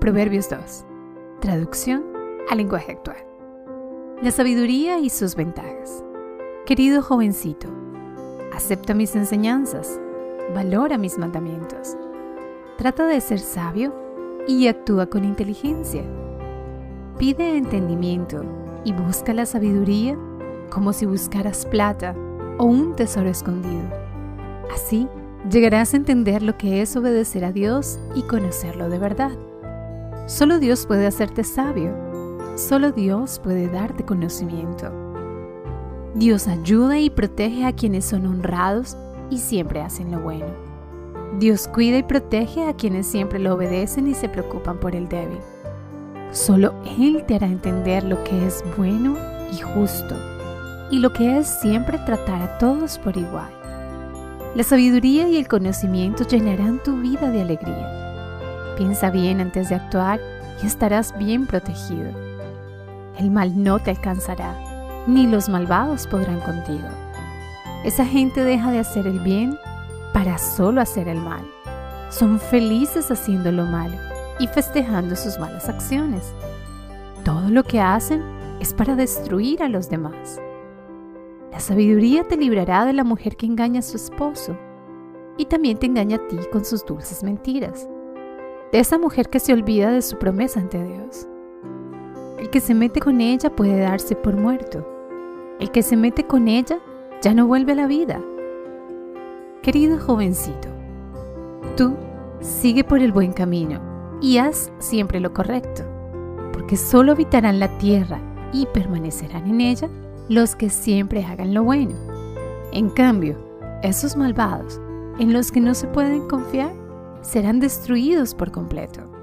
Proverbios 2. Traducción al lenguaje actual. La sabiduría y sus ventajas. Querido jovencito, acepta mis enseñanzas, valora mis mandamientos, trata de ser sabio y actúa con inteligencia. Pide entendimiento y busca la sabiduría como si buscaras plata o un tesoro escondido. Así llegarás a entender lo que es obedecer a Dios y conocerlo de verdad. Solo Dios puede hacerte sabio. Solo Dios puede darte conocimiento. Dios ayuda y protege a quienes son honrados y siempre hacen lo bueno. Dios cuida y protege a quienes siempre lo obedecen y se preocupan por el débil. Solo Él te hará entender lo que es bueno y justo y lo que es siempre tratar a todos por igual. La sabiduría y el conocimiento llenarán tu vida de alegría. Piensa bien antes de actuar y estarás bien protegido. El mal no te alcanzará, ni los malvados podrán contigo. Esa gente deja de hacer el bien para solo hacer el mal. Son felices haciendo lo malo y festejando sus malas acciones. Todo lo que hacen es para destruir a los demás. La sabiduría te librará de la mujer que engaña a su esposo y también te engaña a ti con sus dulces mentiras, de esa mujer que se olvida de su promesa ante Dios. El que se mete con ella puede darse por muerto. El que se mete con ella ya no vuelve a la vida. Querido jovencito, tú sigue por el buen camino y haz siempre lo correcto, porque solo habitarán la tierra y permanecerán en ella los que siempre hagan lo bueno. En cambio, esos malvados, en los que no se pueden confiar, serán destruidos por completo.